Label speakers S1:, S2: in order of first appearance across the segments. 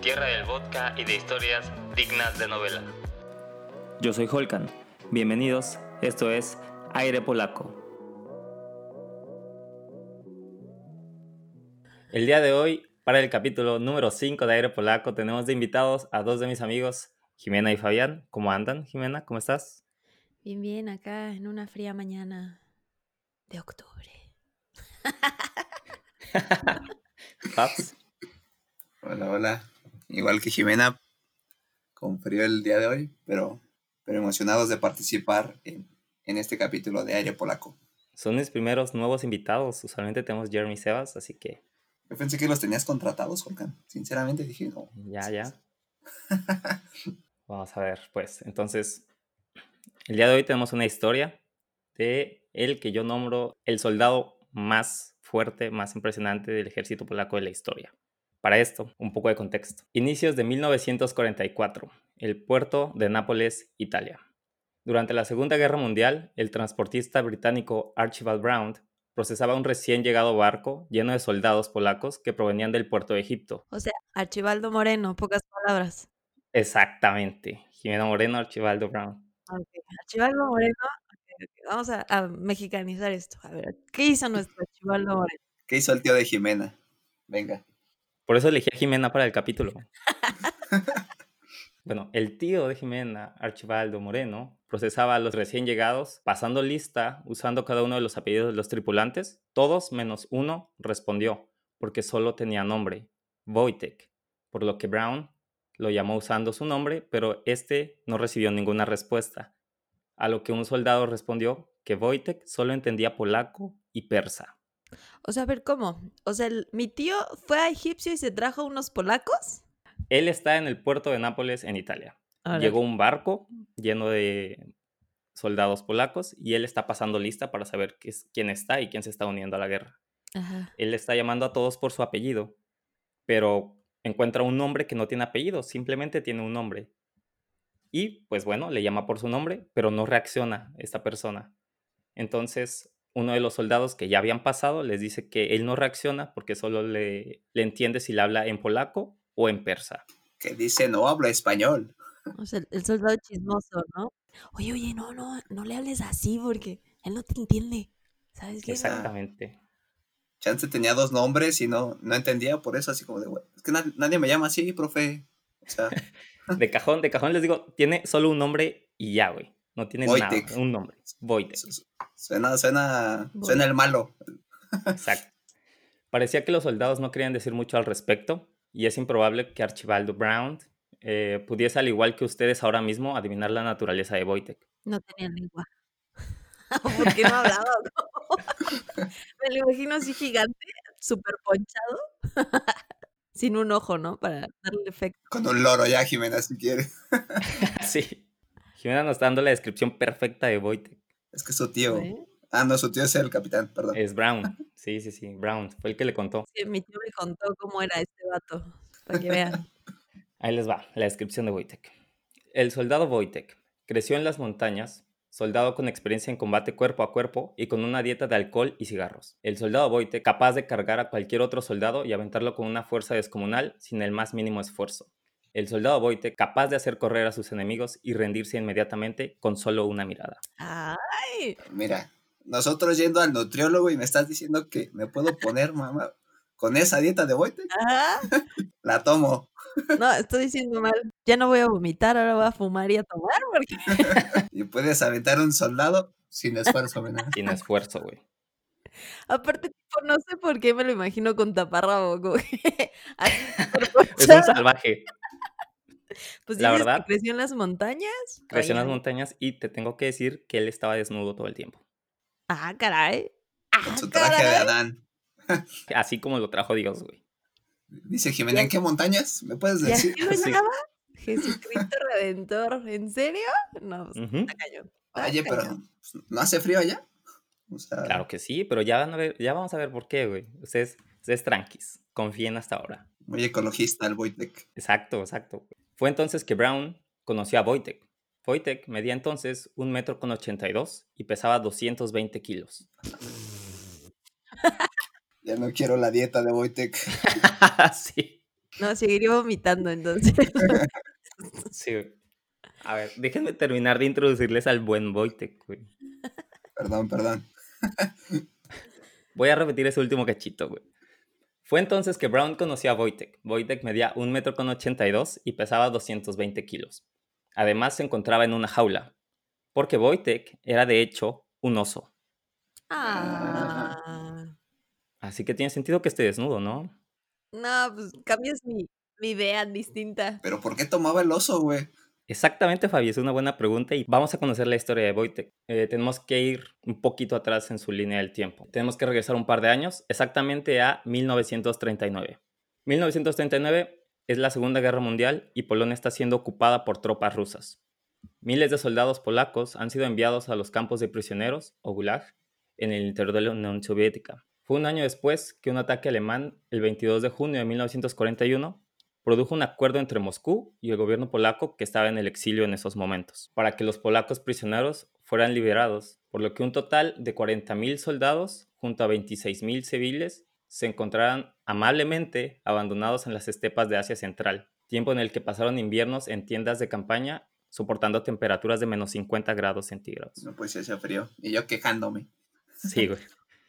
S1: tierra del vodka y de historias dignas de novela.
S2: Yo soy Holkan. Bienvenidos, esto es Aire Polaco. El día de hoy, para el capítulo número 5 de Aire Polaco, tenemos de invitados a dos de mis amigos, Jimena y Fabián. ¿Cómo andan, Jimena? ¿Cómo estás?
S3: Bien, bien, acá en una fría mañana de octubre.
S2: Paps.
S4: Hola, hola. Igual que Jimena, con frío el día de hoy, pero, pero emocionados de participar en, en este capítulo de Aire Polaco.
S2: Son mis primeros nuevos invitados. Usualmente tenemos Jeremy Sebas, así que
S4: Yo pensé que los tenías contratados, Holkan. Sinceramente dije, no.
S2: ya, ya. Vamos a ver, pues. Entonces, el día de hoy tenemos una historia de el que yo nombro el soldado más fuerte, más impresionante del ejército polaco de la historia. Para esto, un poco de contexto. Inicios de 1944, el puerto de Nápoles, Italia. Durante la Segunda Guerra Mundial, el transportista británico Archibald Brown procesaba un recién llegado barco lleno de soldados polacos que provenían del puerto de Egipto.
S3: O sea, Archibaldo Moreno, pocas palabras.
S2: Exactamente. Jimena Moreno, Archibaldo Brown.
S3: Ok, Archibaldo Moreno, vamos a, a mexicanizar esto. A ver, ¿qué hizo nuestro Archibaldo Moreno?
S4: ¿Qué hizo el tío de Jimena? Venga.
S2: Por eso elegí a Jimena para el capítulo. bueno, el tío de Jimena, Archibaldo Moreno, procesaba a los recién llegados, pasando lista, usando cada uno de los apellidos de los tripulantes. Todos menos uno respondió, porque solo tenía nombre, Wojtek, por lo que Brown lo llamó usando su nombre, pero este no recibió ninguna respuesta. A lo que un soldado respondió que Wojtek solo entendía polaco y persa.
S3: O sea, a ver, ¿cómo? O sea, mi tío fue a Egipcio y se trajo unos polacos.
S2: Él está en el puerto de Nápoles, en Italia. Llegó un barco lleno de soldados polacos y él está pasando lista para saber qué es- quién está y quién se está uniendo a la guerra.
S3: Ajá.
S2: Él está llamando a todos por su apellido, pero encuentra un nombre que no tiene apellido, simplemente tiene un nombre. Y pues bueno, le llama por su nombre, pero no reacciona esta persona. Entonces, uno de los soldados que ya habían pasado les dice que él no reacciona porque solo le, le entiende si le habla en polaco o en persa.
S4: Que dice, no habla español.
S3: O sea, el- soldado chismoso, ¿no? Oye, oye, no, no, no le hables así porque él no te entiende. ¿Sabes qué?
S2: Exactamente.
S4: Chance tenía dos nombres y no, no entendía por eso, así como de, "Güey, es que na- nadie me llama así, profe. O sea,
S2: De cajón, de cajón les digo, tiene solo un nombre y ya, güey. No tiene
S4: Wojtek.
S2: nada, un nombre. Wojtek.
S4: su- su- suena, suena, suena el malo.
S2: Exacto. Parecía que los soldados no querían decir mucho al respecto y es improbable que Archibaldo Brown eh, pudiese, al igual que ustedes ahora mismo, adivinar la naturaleza de Wojtek.
S3: No tenía lengua. ¿Por qué no hablaba? no? Me lo imagino así gigante, súper ponchado, sin un ojo, ¿no? Para darle efecto.
S4: Con un loro ya, Jimena, si quieres.
S2: sí. Jimena nos está dando la descripción perfecta de Wojtek.
S4: Es que su tío.
S3: ¿eh?
S4: Ah, no, su tío es el capitán, perdón.
S2: Es Brown. Sí, sí, sí. Brown. Fue el que le contó.
S3: Sí, mi tío me contó cómo era este vato, para que vean.
S2: Ahí les va la descripción de Wojtek. El soldado Wojtek creció en las montañas, soldado con experiencia en combate cuerpo a cuerpo y con una dieta de alcohol y cigarros. El soldado Wojtek capaz de cargar a cualquier otro soldado y aventarlo con una fuerza descomunal sin el más mínimo esfuerzo. El soldado Wojtek capaz de hacer correr a sus enemigos y rendirse inmediatamente con solo una mirada.
S3: Ay,
S4: Mira, nosotros yendo al nutriólogo y me estás diciendo que me puedo poner, mamá, con esa dieta de Wojtek,
S3: ah,
S4: la tomo.
S3: no, estoy diciendo mal. Ya no voy a vomitar, ahora voy a fumar y a tomar, porque
S4: Y puedes aventar un soldado sin esfuerzo, ¿verdad?
S2: Sin esfuerzo, güey.
S3: aparte, tipo, no sé por qué me lo imagino con taparrabo, como que así
S2: Es un salvaje.
S3: Pues
S2: La
S3: dices que
S2: verdad.
S3: creció en las montañas.
S2: Creció en las montañas y te tengo que decir que él estaba desnudo todo el tiempo.
S3: Ah, caray. Ah,
S4: Con su traje de. Adán.
S2: Así como lo trajo Dios, güey.
S4: Dice Jimena, ¿en qué montañas? ¿Me puedes
S3: ¿Y
S4: decir?
S3: así lo
S2: Sí.
S3: llamaba? Jesucristo Redentor. ¿En serio? No, pues, está cañón. está
S4: Oye, pero
S3: cañón.
S4: pues, ¿no hace frío allá? O sea,
S2: Claro que sí, pero ya, van a ver, ya vamos a ver por qué, güey. Ustedes, ustedes tranquis, confíen hasta ahora.
S4: muy ecologista el Wojtek.
S2: Exacto, exacto. Fue entonces que Brown conoció a Wojtek. Wojtek medía entonces un metro con 82 y pesaba 220 kilos.
S4: Ya no quiero la dieta de Wojtek.
S2: sí.
S3: No, seguiría vomitando entonces.
S2: Sí. A ver, déjenme terminar de introducirles al buen Wojtek, güey.
S4: Perdón, perdón.
S2: Voy a repetir ese último cachito, güey. Fue entonces que Brown conoció a Wojtek. Wojtek medía 1 metro con 82 y pesaba 220 kilos. Además se encontraba en una jaula, porque Wojtek era de hecho un oso.
S3: Ah.
S2: Así que tiene sentido que esté desnudo, ¿no?
S3: No, pues cambias mi, mi idea distinta.
S4: Pero ¿por qué tomaba el oso, güey?
S2: Exactamente, Fabi, es una buena pregunta y vamos a conocer la historia de Wojtek. Eh, tenemos que ir un poquito atrás en su línea del tiempo. Tenemos que regresar un par de años, exactamente a 1939. 1939 es la Segunda Guerra Mundial y Polonia está siendo ocupada por tropas rusas. Miles de soldados polacos han sido enviados a los campos de prisioneros, o Gulag, en el interior de la Unión Soviética. Fue un año después que un ataque alemán, el 22 de junio de 1941, produjo un acuerdo entre Moscú y el gobierno polaco que estaba en el exilio en esos momentos, para que los polacos prisioneros fueran liberados, por lo que un total de 40.000 soldados junto a 26.000 civiles se encontraran amablemente abandonados en las estepas de Asia Central, tiempo en el que pasaron inviernos en tiendas de campaña soportando temperaturas de menos 50 grados centígrados.
S4: No, pues hacía frío. Y yo quejándome.
S2: Sí, güey.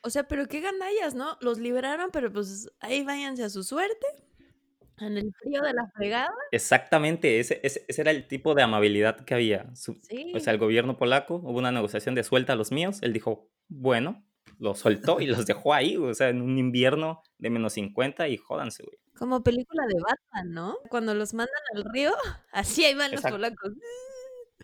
S3: O sea, pero qué gandallas, ¿no? Los liberaron, pero pues ahí váyanse a su suerte. En el frío de la fregada.
S2: Exactamente, ese, ese, ese era el tipo de amabilidad que había. Su-
S3: Sí.
S2: O sea, el gobierno polaco, hubo una negociación de suelta a los míos, él dijo, bueno, los soltó y los dejó ahí, o sea, en un invierno de menos 50 y jódanse, güey.
S3: Como película de Batman, ¿no? Cuando los mandan al río, así ahí van los polacos.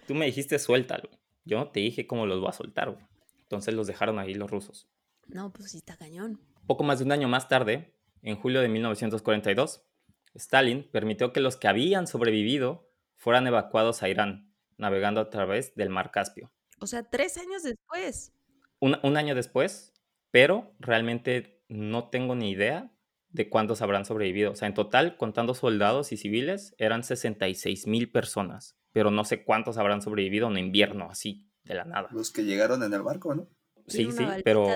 S2: Tú me dijiste suéltalo, yo no te dije cómo los voy a soltar, güey. Entonces los dejaron ahí los rusos.
S3: No, pues sí está cañón.
S2: Poco más de un año más tarde, en julio de 1942, Stalin permitió que los que habían sobrevivido fueran evacuados a Irán, navegando a través del mar Caspio.
S3: O sea, tres años después.
S2: un, un año después, pero realmente no tengo ni idea de cuántos habrán sobrevivido. O sea, en total, contando soldados y civiles, eran 66 mil personas, pero no sé cuántos habrán sobrevivido en un invierno así, de la nada.
S4: Los que llegaron en el barco, ¿no?
S2: Sí, sí, pero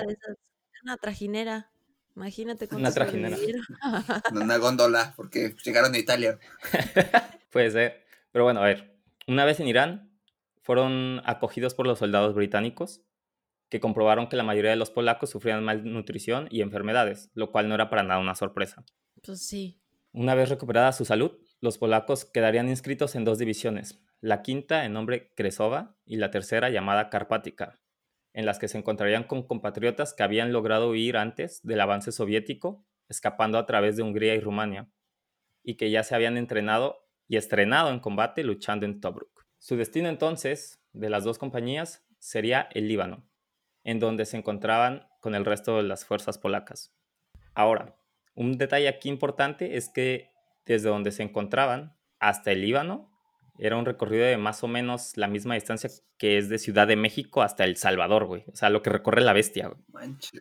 S3: Una trajinera. Imagínate cuántos
S2: Una trajinera.
S4: una góndola, porque llegaron a Italia.
S2: puede ser. Pero bueno, a ver, una vez en Irán, fueron acogidos por los soldados británicos que comprobaron que la mayoría de los polacos sufrían malnutrición y enfermedades, lo cual no era para nada una sorpresa.
S3: Pues sí.
S2: Una vez recuperada su salud, los polacos quedarían inscritos en dos divisiones, la quinta en nombre Kresova y la tercera llamada Carpática, en las que se encontrarían con compatriotas que habían logrado huir antes del avance soviético, escapando a través de Hungría y Rumania, y que ya se habían entrenado y estrenado en combate luchando en Tobruk. Su destino entonces, de las dos compañías, sería el Líbano, en donde se encontraban con el resto de las fuerzas polacas. Ahora, un detalle aquí importante es que desde donde se encontraban hasta el Líbano era un recorrido de más o menos la misma distancia que es de Ciudad de México hasta El Salvador, güey. O sea, lo que recorre la bestia, güey.
S4: Manches.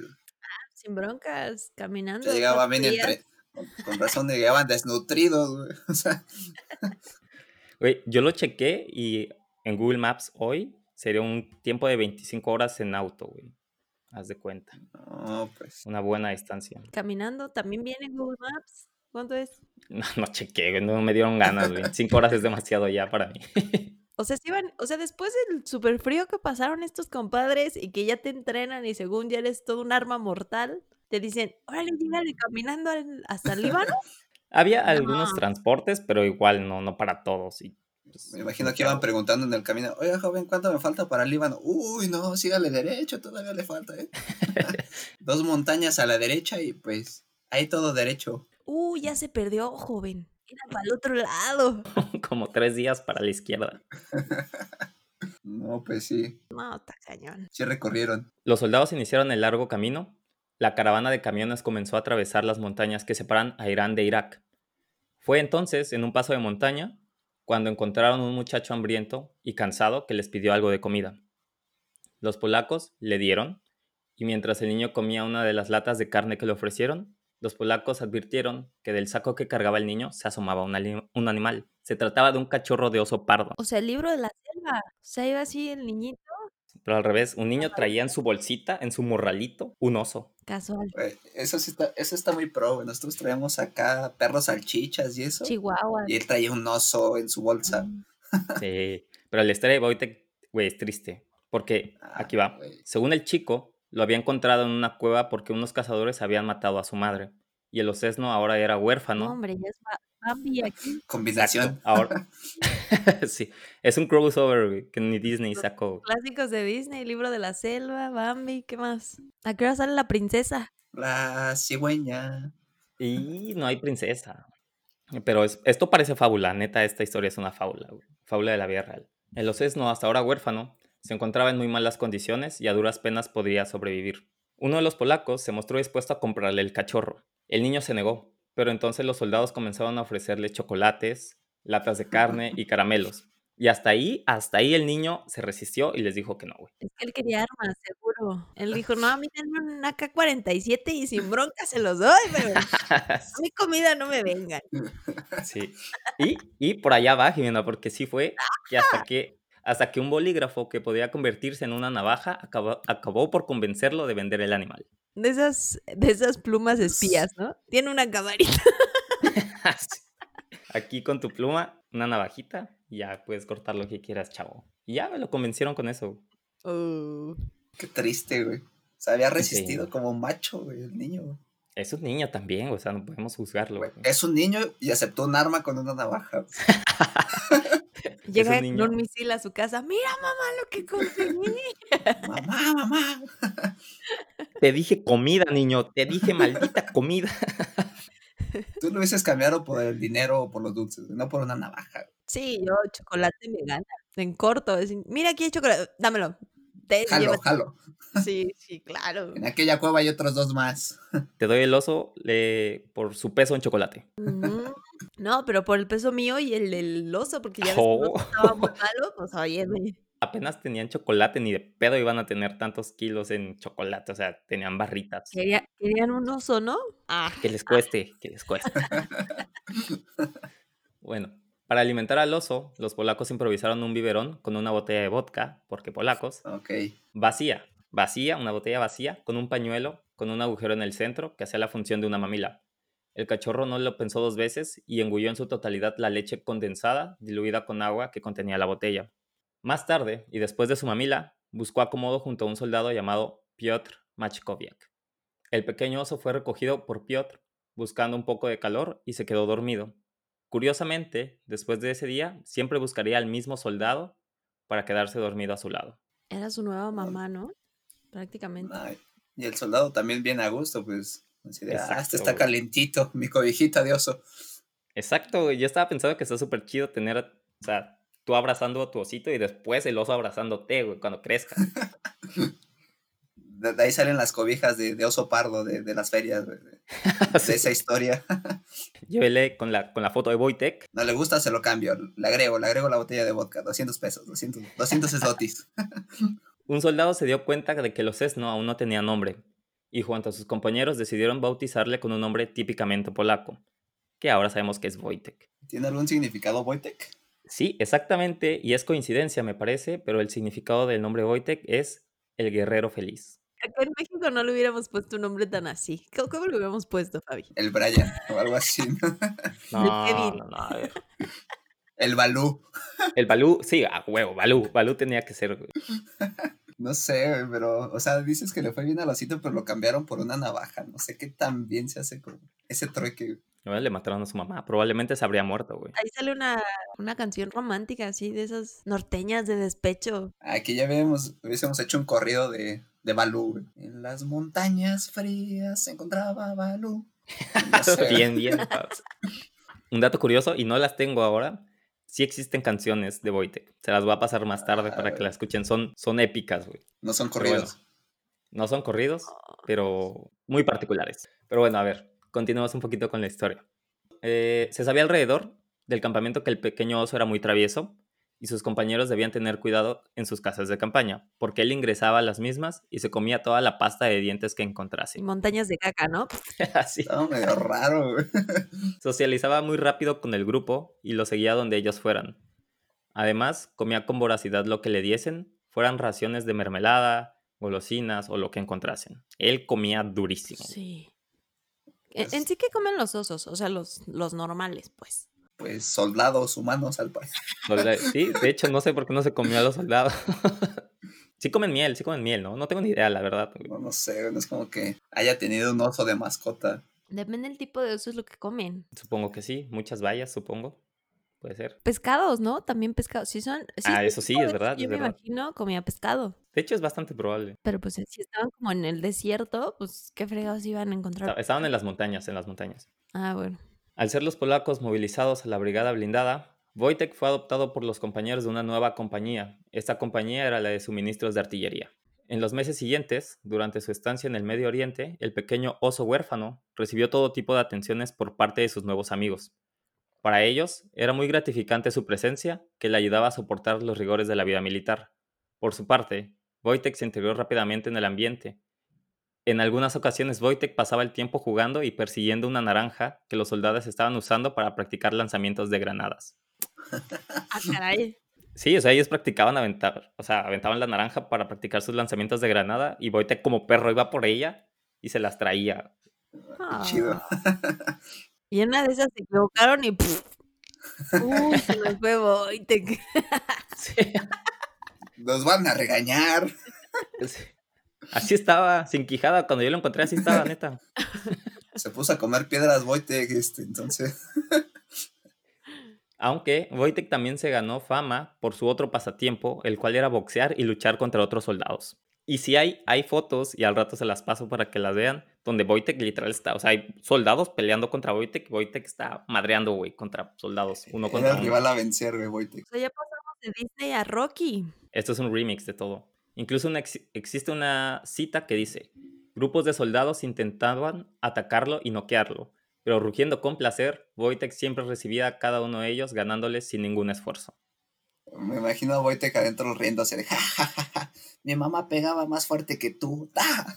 S3: Sin broncas, caminando.
S4: Ya llegaba bien entre. Con, razón llegaban desnutridos, güey. O sea,
S2: Güey, yo lo chequé y en Google Maps hoy sería un tiempo de 25 horas en auto, güey. Haz de cuenta.
S4: no, pues.
S2: Una buena distancia.
S3: Caminando, también viene en Google Maps. ¿Cuánto es?
S2: No, no chequé, güey. No me dieron ganas, güey. 5 horas es demasiado ya para mí.
S3: O sea, si van, o sea, después del super frío que pasaron estos compadres y que ya te entrenan y según ya eres todo un arma mortal, te dicen, órale, llégale caminando al- hasta el Líbano.
S2: Había algunos
S3: No.
S2: transportes, pero igual no, no para todos. Y, pues,
S4: Me imagino que iban preguntando en el camino, oiga, joven, ¿cuánto me falta para el Líbano? Uy, no, sígale derecho, todavía le falta, ¿eh? Dos montañas a la derecha y pues ahí todo derecho.
S3: Uh, ya se perdió, joven. Era para el otro lado.
S2: como tres días para la izquierda.
S4: No, pues sí,
S3: No, está cañón.
S4: sí recorrieron.
S2: Los soldados iniciaron el largo camino. La caravana de camiones comenzó a atravesar las montañas que separan a Irán de Irak. Fue entonces, en un paso de montaña, cuando encontraron un muchacho hambriento y cansado que les pidió algo de comida. Los polacos le dieron, y mientras el niño comía una de las latas de carne que le ofrecieron, los polacos advirtieron que del saco que cargaba el niño se asomaba un, animal. Se trataba de un cachorro de oso pardo.
S3: O sea, el libro de la selva. O sea, iba así el niñito.
S2: pero al revés, un niño traía en su bolsita, en su morralito, un oso.
S3: Casual.
S4: Eso sí está, eso está muy pro. Nosotros traíamos acá perros salchichas y eso.
S3: Chihuahua.
S4: Y él traía un oso en su bolsa.
S3: Mm.
S2: Sí, pero la historia de Wojtek, güey, es triste, porque
S4: Ah,
S2: aquí va. Según el chico, lo había encontrado en una cueva porque unos cazadores habían matado a su madre. Y el osesno ahora era
S3: No,
S2: huérfano.
S3: hombre, ya es Ba- Bambi aquí.
S4: Combinación.
S2: Ahora. sí, es un crossover que ni Disney sacó.
S3: Clásicos de Disney, libro de la selva, Bambi, ¿qué más? ¿A qué hora sale la princesa?
S4: La cigüeña.
S2: Y no hay princesa. Pero es- esto parece fábula, neta, esta historia es una fábula, güey, fábula de la vida real. El osesno, hasta ahora huérfano, se encontraba en muy malas condiciones y a duras penas podría sobrevivir. Uno de los polacos se mostró dispuesto a comprarle el cachorro. El niño se negó, pero entonces los soldados comenzaron a ofrecerle chocolates, latas de carne y caramelos. Y hasta ahí, hasta ahí el niño se resistió y les dijo que no, güey.
S3: Es que él quería armas, seguro. Él dijo, no, a mí denme un AK-47 y sin bronca se los doy, pero a mi comida no me vengan.
S2: Sí. Y, y por allá va, Jimena, porque sí fue que hasta que, hasta que un bolígrafo que podía convertirse en una navaja acabó, acabó por convencerlo de vender el animal.
S3: De esas, de esas plumas espías, ¿no? Tiene una camarita.
S2: Sí. Aquí con tu pluma, una navajita, ya puedes cortar lo que quieras, chavo. Y ya me lo convencieron con eso.
S3: Uh,
S4: Qué triste, güey. Se había
S2: Sí.
S4: resistido como un macho, güey, el niño. güey.
S2: Es un niño también, o sea, no podemos juzgarlo.
S4: Güey. Es un niño y aceptó un arma con una navaja.
S3: Llega con
S2: niño.
S3: un misil a su casa. Mira, mamá, lo que conseguí.
S4: Mamá, mamá.
S2: Te dije comida, niño, te dije maldita comida.
S4: Tú lo hubieses cambiado por el dinero o por los dulces, no por una navaja.
S3: Sí, yo chocolate me gana. En corto. es Mira, aquí hay chocolate. Dámelo. Te-
S4: Jalo,
S3: llévate".
S4: jalo.
S3: Sí, sí, claro.
S4: En aquella cueva hay otros dos más.
S2: Te doy el oso le- por su peso en chocolate.
S3: No, pero por el peso mío y el del oso, porque ya ves que
S2: Oh.
S3: estaba muy malo, pues oye,
S2: apenas tenían chocolate, ni de pedo iban a tener tantos kilos en chocolate, o sea, tenían barritas.
S3: Quería- querían un oso, ¿no? Ah,
S2: Que les cueste, que les cueste. bueno, para alimentar al oso, los polacos improvisaron un biberón con una botella de vodka, porque polacos,
S4: Ok.
S2: vacía, vacía, una botella vacía, con un pañuelo, con un agujero en el centro que hacía la función de una mamila. El cachorro no lo pensó dos veces y engulló en su totalidad la leche condensada, diluida con agua que contenía la botella. Más tarde, y después de su mamila, buscó acomodo junto a un soldado llamado Piotr Machkowiak. El pequeño oso fue recogido por Piotr, buscando un poco de calor, y se quedó dormido. Curiosamente, después de ese día, siempre buscaría al mismo soldado para quedarse dormido a su lado.
S3: era su nueva mamá, ¿no? Prácticamente.
S4: Ay, y el soldado también bien a gusto, pues. Así de, ah,
S2: Exacto,
S4: este está calentito, mi cobijita de oso.
S2: Exacto, güey, yo estaba pensando que está súper chido tener, o sea, tú abrazando a tu osito y después el oso abrazándote, güey, cuando crezca.
S4: De, de ahí salen las cobijas de, de oso pardo de, de las ferias, güey, de esa historia.
S2: Llévele con la, con la foto de Wojtek.
S4: No le gusta, se lo cambio. Le agrego, le agrego la botella de vodka, 200 pesos, 200, 200 esotis.
S2: Un soldado se dio cuenta de que los Esno aún no tenía nombre, y junto a sus compañeros decidieron bautizarle con un nombre típicamente polaco, que ahora sabemos que es Wojtek.
S4: ¿Tiene algún significado, Wojtek?
S2: Sí, exactamente, y es coincidencia me parece, pero el significado del nombre Wojtek es el guerrero feliz.
S3: Acá en México no le hubiéramos puesto un nombre tan así. ¿Cómo, cómo le hubiéramos puesto, Fabi?
S4: El Brian, o algo así. ¿no?
S2: No,
S3: Kevin.
S2: no.
S4: El Balú.
S2: El Balú, sí, a huevo, Balú, Balú tenía que ser, güey.
S4: No sé, güey, pero, o sea, dices que le fue bien al osito, pero lo cambiaron por una navaja. No sé qué tan bien se hace con ese trueque.
S2: le mataron a su mamá, probablemente se habría muerto, güey.
S3: Ahí sale una, una canción romántica así, de esas norteñas de despecho.
S4: Aquí ya habíamos, hubiésemos hecho un corrido de, de Balú. En las montañas frías se encontraba Balú. No sé.
S2: Bien, bien. Un dato curioso, y no las tengo ahora, sí existen canciones de Wojtek. Se las voy a pasar más tarde para que las escuchen. Son, son épicas, güey.
S4: No son
S2: bueno,
S4: corridos.
S2: no son corridos, pero muy particulares. Pero bueno, a ver, continuamos un poquito con la historia. Eh, se sabía alrededor del campamento que el pequeño oso era muy travieso y sus compañeros debían tener cuidado en sus casas de campaña, porque él ingresaba a las mismas y se comía toda la pasta de dientes que encontrase.
S3: Montañas de caca, ¿no?
S2: Así.
S4: Estaba medio raro, güey.
S2: Socializaba muy rápido con el grupo y lo seguía donde ellos fueran. Además, comía con voracidad lo que le diesen fueran raciones de mermelada, golosinas o lo que encontrasen. Él comía durísimo.
S3: Sí. En,
S4: Pues-
S3: en sí, ¿qué comen los osos? O sea, los, los normales, pues.
S4: Pues soldados humanos al parecer.
S2: Sí, de hecho, no sé por qué no se comió a los soldados. sí comen miel, sí comen miel, ¿no? No tengo ni idea, la verdad.
S4: No, no sé, no es como que haya tenido un oso de mascota.
S3: Depende del tipo de osos lo que comen.
S2: Supongo que sí, muchas bayas, supongo. Puede ser.
S3: Pescados, ¿no? También pescados. Si son. si
S2: Ah, eso sí, es verdad,
S3: Yo
S2: es
S3: me
S2: verdad.
S3: imagino comía pescado.
S2: De hecho, es bastante probable.
S3: Pero pues si estaban como en el desierto, pues qué fregados iban a encontrar.
S2: Esta- Estaban en las montañas, en las montañas.
S3: Ah, bueno.
S2: Al ser los polacos movilizados a la brigada blindada, Wojtek fue adoptado por los compañeros de una nueva compañía. Esta compañía era la de suministros de artillería. En los meses siguientes, durante su estancia en el Medio Oriente, el pequeño oso huérfano recibió todo tipo de atenciones por parte de sus nuevos amigos. Para ellos, era muy gratificante su presencia, que le ayudaba a soportar los rigores de la vida militar. Por su parte, Wojtek se integró rápidamente en el ambiente. En algunas ocasiones, Wojtek pasaba el tiempo jugando y persiguiendo una naranja que los soldados estaban usando para practicar lanzamientos de granadas.
S3: Ah, caray.
S2: Sí, o sea, ellos practicaban aventar, o sea, aventaban la naranja para practicar sus lanzamientos de granada y Wojtek como perro iba por ella y se las traía.
S4: Chido.
S3: Ah. Y en una de esas se equivocaron y. ¡puf! Uy, se nos fue Wojtek.
S2: Sí,
S4: Nos van a regañar.
S2: sí. Así estaba, sin quijada, cuando yo lo encontré así estaba, neta.
S4: Se puso a comer piedras Wojtek, este, entonces.
S2: Aunque Wojtek también se ganó fama por su otro pasatiempo, el cual era boxear y luchar contra otros soldados. Y si hay, hay fotos, y al rato se las paso para que las vean, donde Wojtek literal está, o sea, hay soldados peleando contra Wojtek, y Wojtek está madreando, güey, contra soldados, uno
S4: Era
S2: contra
S4: el
S2: uno.
S4: rival a vencer, güey, Wojtek.
S3: O sea, ya pasamos de Disney a Rocky.
S2: Esto es un remix de todo. Incluso existe una cita que dice, grupos de soldados intentaban atacarlo y noquearlo, pero rugiendo con placer, Wojtek siempre recibía a cada uno de ellos ganándoles sin ningún esfuerzo.
S4: Me imagino a Wojtek adentro riéndose de, "Ja, ja, ja, ja, mi mamá pegaba más fuerte que tú. ¡Ah!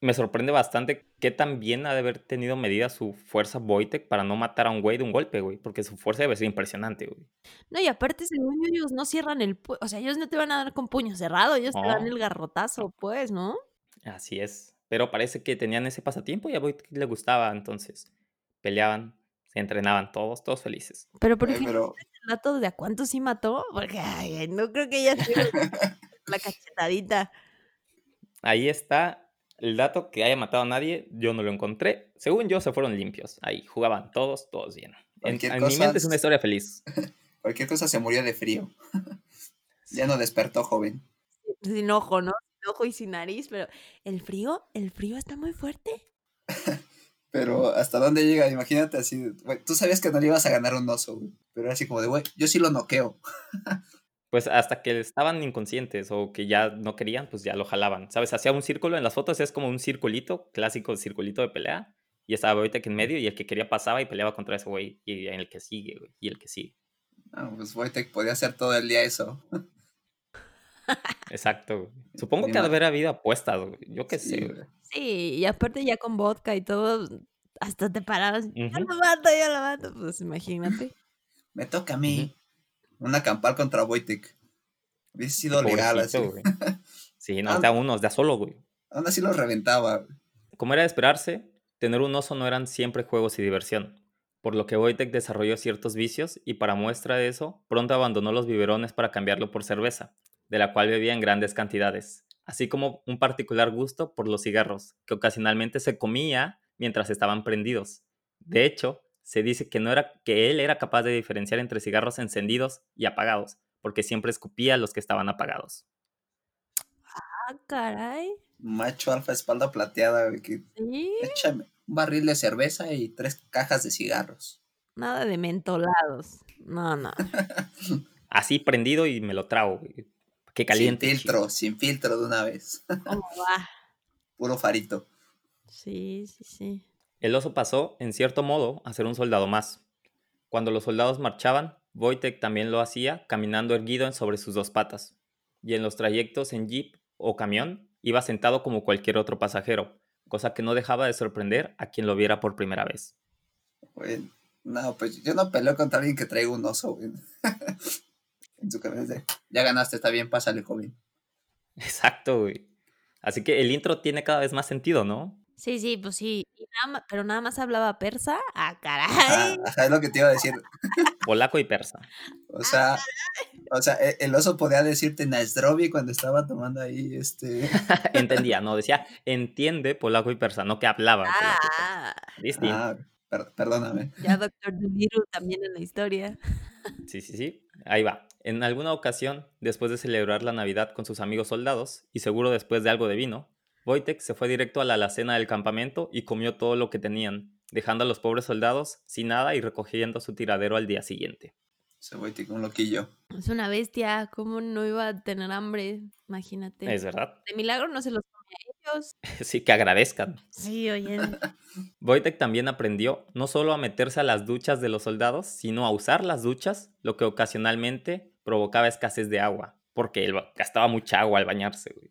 S2: Me sorprende bastante qué tan bien ha de haber tenido medida su fuerza Wojtek para no matar a un güey de un golpe, güey, porque su fuerza debe ser impresionante, güey.
S3: No, y aparte, según ellos no cierran el puño. O sea, ellos no te van a dar con puño cerrado, ellos te dan el garrotazo, pues, ¿no?
S2: Así es. Pero parece que tenían ese pasatiempo y a Wojtek le gustaba, entonces peleaban, se entrenaban todos, todos felices.
S3: Pero, por ejemplo,
S4: pero
S3: el dato de a cuántos sí mató, porque ay, no creo que ella sea la cachetadita.
S2: Ahí está el dato que haya matado a nadie, yo no lo encontré. Según yo, se fueron limpios. Ahí jugaban todos, todos bien. En, en mi mente es una historia feliz.
S4: cualquier cosa se murió de frío. ya no despertó, joven.
S3: Sin ojo, ¿no? Sin ojo y sin nariz, pero el frío, el frío está muy fuerte.
S4: Pero hasta dónde llega, imagínate así, tú sabías que no le ibas a ganar un oso, güey. Pero era así como de, güey, yo sí lo noqueo.
S2: Pues hasta que estaban inconscientes o que ya no querían, pues ya lo jalaban. ¿Sabes? Hacía un círculo en las fotos, es como un circulito, clásico circulito de pelea. Y estaba Wojtek en medio y el que quería pasaba y peleaba contra ese güey. Y en el que sigue, güey. Y el que sigue.
S4: No, pues Wojtek podía hacer todo el día eso.
S2: Exacto, güey. Supongo
S4: Ni
S2: que ha de
S4: ma-
S2: haber habido apuestas, güey. Yo qué
S4: Sí,
S2: sé,
S4: güey.
S3: Sí, y aparte ya con vodka y todo, hasta te parabas. Ya lo mato, ya lo mato. Pues imagínate.
S4: Me toca a mí. Una campal contra Wojtek. Hubiese sido legal así.
S2: Güey. Sí, no,
S4: Ah.
S2: de a uno, de a solo, güey.
S4: Aún así lo reventaba. güey.
S2: Como era de esperarse, tener un oso no eran siempre juegos y diversión, por lo que Wojtek desarrolló ciertos vicios y para muestra de eso, pronto abandonó los biberones para cambiarlo por cerveza, de la cual bebía en grandes cantidades, así como un particular gusto por los cigarros, que ocasionalmente se comía mientras estaban prendidos. De hecho, se dice que, no era, que él era capaz de diferenciar entre cigarros encendidos y apagados, porque siempre escupía los que estaban apagados.
S3: Ah, caray.
S4: Macho alfa espalda plateada, güey, que
S3: Sí.
S4: échame un barril de cerveza y tres cajas de cigarros.
S3: Nada de mentolados. No, no.
S2: Así prendido y me lo trago, güey. Qué caliente.
S4: Sin
S2: chico.
S4: filtro, sin filtro de una vez.
S3: ¿Cómo va?
S4: Puro farito.
S3: Sí, sí, sí.
S2: El oso pasó, en cierto modo, a ser un soldado más. Cuando los soldados marchaban, Wojtek también lo hacía caminando erguido sobre sus dos patas, y en los trayectos en jeep o camión iba sentado como cualquier otro pasajero, cosa que no dejaba de sorprender a quien lo viera por primera vez.
S4: Güey, no, pues yo no peleo contra alguien que traiga un oso, güey. En su cabeza. Ya ganaste, está bien, pásale, joven.
S2: Exacto, güey. Así que el intro tiene cada vez más sentido, ¿no?
S3: Sí, sí, pues sí. Y nada ma- pero nada más hablaba persa. Ah,
S4: Ajá,
S3: caray.
S4: ajá, es lo que te iba a decir.
S2: Polaco y persa.
S4: O sea, o sea, e- el oso podía decirte Nasdrovi cuando estaba tomando ahí este.
S2: Entendía, no, decía entiende polaco y persa, no que hablaba.
S3: Ah,
S2: Distinto.
S4: Ah, per- perdóname.
S3: ya Doctor Dolittle también en la historia.
S2: Sí, sí, sí. Ahí va. En alguna ocasión, después de celebrar la Navidad con sus amigos soldados, y seguro después de algo de vino, Wojtek se fue directo a la alacena del campamento y comió todo lo que tenían, dejando a los pobres soldados sin nada y recogiendo su tiradero al día siguiente.
S4: Se voy con un loquillo.
S3: Es una bestia. ¿Cómo no iba a tener hambre? Imagínate.
S2: Es verdad.
S3: De milagro no se los comía a ellos.
S2: Sí, que agradezcan.
S3: Sí, oye.
S2: Wojtek también aprendió no solo a meterse a las duchas de los soldados, sino a usar las duchas, lo que ocasionalmente provocaba escasez de agua, porque él gastaba mucha agua al bañarse. güey.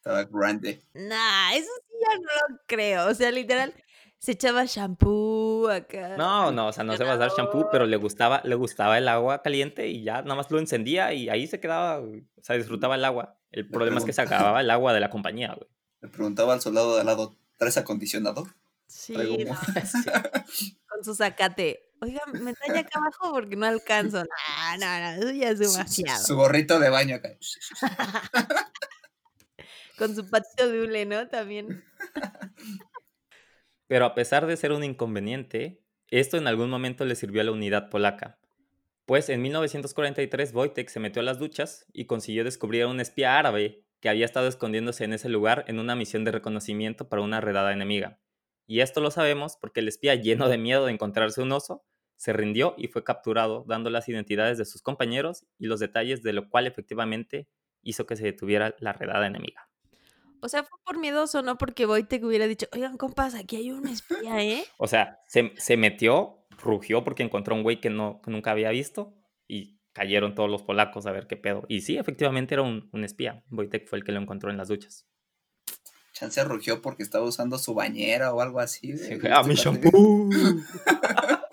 S4: Estaba grande.
S3: Nah, eso sí ya no lo creo. O sea, literal, se echaba shampoo acá.
S2: No, no, o sea, no se va a dar shampoo, pero le gustaba, le gustaba el agua caliente y ya nada más lo encendía y ahí se quedaba, o sea, disfrutaba el agua. El problema es que se acababa el agua de la compañía, güey.
S4: Le preguntaba al soldado de al lado, ¿traes acondicionador?
S3: Sí, no,
S2: Sí.
S3: con su zacate. Oiga, me talla acá abajo porque no alcanzo. No, no, no, eso ya es
S4: Su- su-
S3: demasiado.
S4: Su gorrito de baño acá.
S3: Con su patito de hule, ¿no? También.
S2: Pero a pesar de ser un inconveniente, esto en algún momento le sirvió a la unidad polaca. Pues en 1943 Wojtek se metió a las duchas y consiguió descubrir a un espía árabe que había estado escondiéndose en ese lugar en una misión de reconocimiento para una redada enemiga. Y esto lo sabemos porque el espía, lleno de miedo de encontrarse un oso, se rindió y fue capturado, dando las identidades de sus compañeros y los detalles de lo cual efectivamente hizo que se detuviera la redada enemiga.
S3: O sea, fue por miedoso, no porque Wojtek hubiera dicho, oigan, compas, aquí hay un espía, ¿eh?
S2: O sea, se, se metió, rugió porque encontró un güey que, no, que nunca había visto y cayeron todos los polacos a ver qué pedo. Y sí, efectivamente era un, un espía. Wojtek fue el que lo encontró en las duchas.
S4: Chance rugió porque estaba usando su bañera o algo así.
S2: Sí. ¡Ah, mi shampoo!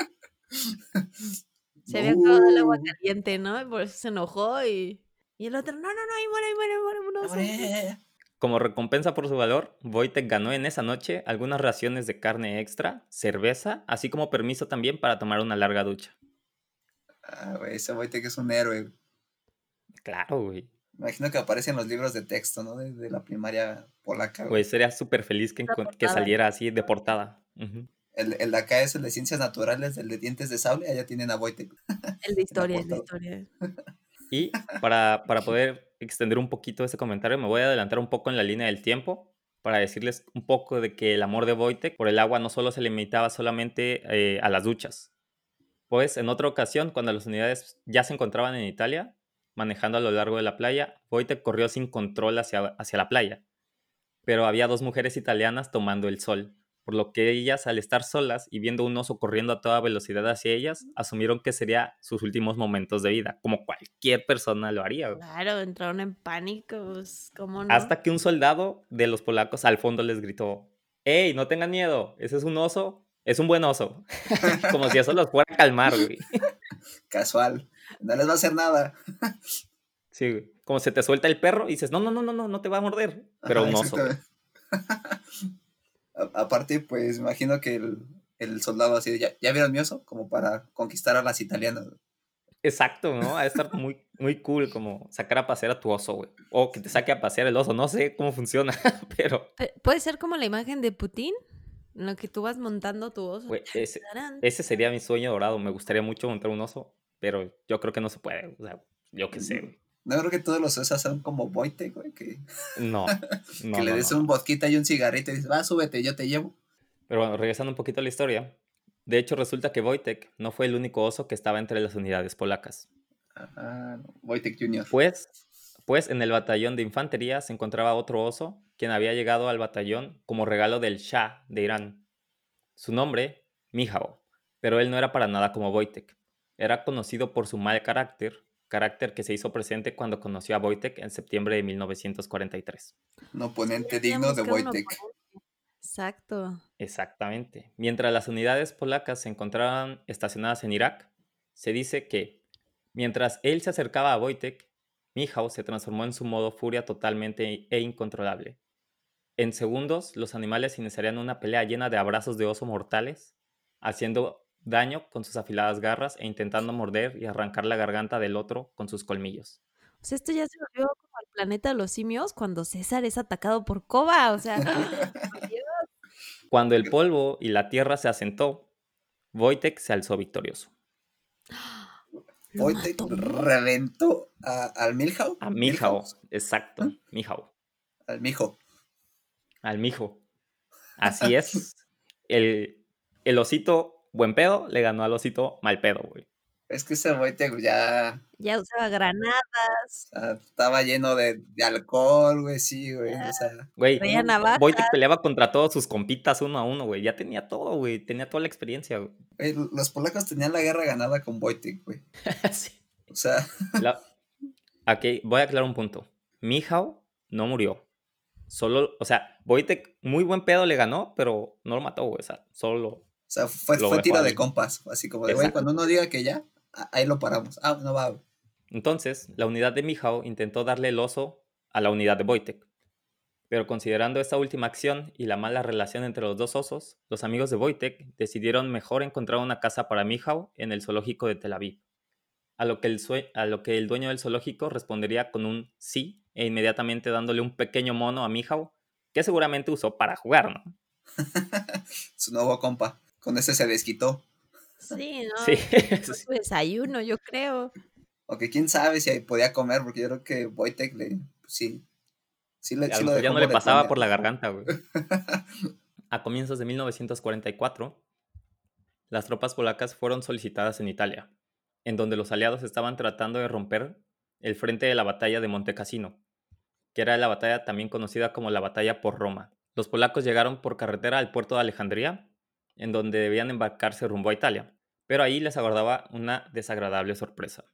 S3: Se había acabado el agua caliente, ¿no? Y por eso se enojó y... Y el otro, no, no, no, ahí muere, ahí muere, ahí muere, un oso".
S4: cuate.
S2: Como recompensa por su valor, Wojtek ganó en esa noche algunas raciones de carne extra, cerveza, así como permiso también para tomar una larga ducha.
S4: Ah, güey, ese Wojtek es un héroe.
S2: Claro, güey.
S4: Me imagino que aparece en los libros de texto, ¿no? De, de la primaria polaca. güey.
S2: Güey, sería súper feliz que, saliera así de portada.
S4: El, el de acá es el de ciencias naturales, el de dientes de sable. Allá tienen a Wojtek.
S3: El de historia, el de historia.
S2: Y para, para poder extender un poquito ese comentario, me voy a adelantar un poco en la línea del tiempo para decirles un poco de que el amor de Wojtek por el agua no solo se limitaba solamente eh, a las duchas. Pues en otra ocasión, cuando las unidades ya se encontraban en Italia, manejando a lo largo de la playa, Wojtek corrió sin control hacia, hacia la playa. Pero había dos mujeres italianas tomando el sol, por lo que ellas, al estar solas y viendo un oso corriendo a toda velocidad hacia ellas, asumieron que sería sus últimos momentos de vida, como cualquier persona lo haría.
S3: Claro, entraron en pánico, pues, ¿cómo no?
S2: Hasta que un soldado de los polacos al fondo les gritó, ¡Ey, no tengan miedo! Ese es un oso, es un buen oso. como si eso los fuera a calmar, güey.
S4: Casual. No les va a hacer nada.
S2: Sí, güey. Como se te suelta el perro y dices, no, no, no, no, no, no te va a morder. Pero
S4: Ajá,
S2: un oso.
S4: A- aparte, pues imagino que el, el soldado así, de, ¿ya, ¿ya vieron mi oso? Como para conquistar a las italianas.
S2: Exacto, ¿no? Ha de estar muy, muy cool como sacar a pasear a tu oso, güey. O que te saque a pasear el oso. No sé cómo funciona, pero,
S3: Pe- Puede ser como la imagen de Putin, en lo que tú vas montando tu oso.
S2: güey, ese, ese sería mi sueño dorado. Me gustaría mucho montar un oso, pero yo creo que no se puede. O sea, yo qué sé, güey.
S4: No creo que todos los osos son como Wojtek, güey, que,
S2: No, no,
S4: que le des
S2: no.
S4: un vodka y un cigarrito y dices, va, súbete, yo te llevo.
S2: Pero bueno, regresando un poquito a la historia. De hecho, resulta que Wojtek no fue el único oso que estaba entre las unidades polacas.
S4: Ajá, Wojtek Jr.
S2: Pues, pues en el batallón de infantería se encontraba otro oso, quien había llegado al batallón como regalo del Shah de Irán. Su nombre, Mijao, pero él no era para nada como Wojtek. Era conocido por su mal carácter, carácter que se hizo presente cuando conoció a Wojtek en septiembre de 1943.
S4: Un oponente digno de Wojtek.
S3: Exacto.
S2: Exactamente. Mientras las unidades polacas se encontraban estacionadas en Irak, se dice que Mientras él se acercaba a Wojtek, Michał se transformó en su modo furia totalmente e incontrolable. En segundos, los animales iniciarían una pelea llena de abrazos de oso mortales, haciendo daño con sus afiladas garras e intentando morder y arrancar la garganta del otro con sus colmillos.
S3: O sea, esto ya se volvió como el planeta de los simios cuando César es atacado por Koba. O sea.
S2: Cuando el polvo y la tierra se asentó, Wojtek se alzó victorioso.
S4: Wojtek reventó a- al Milhau.
S2: A Michał, exacto, Michał,
S4: Al mijo.
S2: al mijo. Así es. El, el osito buen pedo le ganó al osito mal pedo, güey.
S4: Es que ese Wojtek ya
S3: Ya usaba granadas.
S4: o sea, estaba lleno de, de alcohol, güey, sí, güey. O sea,
S2: Güey. Wojtek peleaba contra todos sus compitas uno a uno, güey. Ya tenía todo, güey. Tenía toda la experiencia, güey.
S4: güey, los polacos tenían la guerra ganada con Wojtek, güey.
S2: Sí.
S4: O sea,
S2: La- Ok, voy a aclarar un punto. Michał no murió. Solo, o sea, Wojtek muy buen pedo le ganó, pero no lo mató, güey. O sea, solo lo-
S4: o sea fue, fue tiro de compas. Así como de, güey, cuando uno diga que ya, ahí lo paramos. Ah, no va.
S2: Entonces, la unidad de Michał intentó darle el oso a la unidad de Wojtek. Pero considerando esta última acción y la mala relación entre los dos osos, los amigos de Wojtek decidieron mejor encontrar una casa para Michał en el zoológico de Tel Aviv. A lo, que el a lo que el dueño del zoológico respondería con un sí e inmediatamente dándole un pequeño mono a Michał que seguramente usó para jugar, ¿no?
S4: Su nuevo compa. Con ese se desquitó.
S3: Sí, ¿no?
S2: Sí.
S3: Fue su desayuno, yo creo.
S4: O que quién sabe si ahí podía comer, porque yo creo que Wojtek le, pues, sí. Sí, le, sí
S2: lo ya no le pasaba por la garganta, güey. A comienzos de 1944, las tropas polacas fueron solicitadas en Italia, en donde los aliados estaban tratando de romper el frente de la batalla de Monte Cassino, que era la batalla también conocida como la batalla por Roma. Los polacos llegaron por carretera al puerto de Alejandría, en donde debían embarcarse rumbo a Italia, pero ahí les aguardaba una desagradable sorpresa.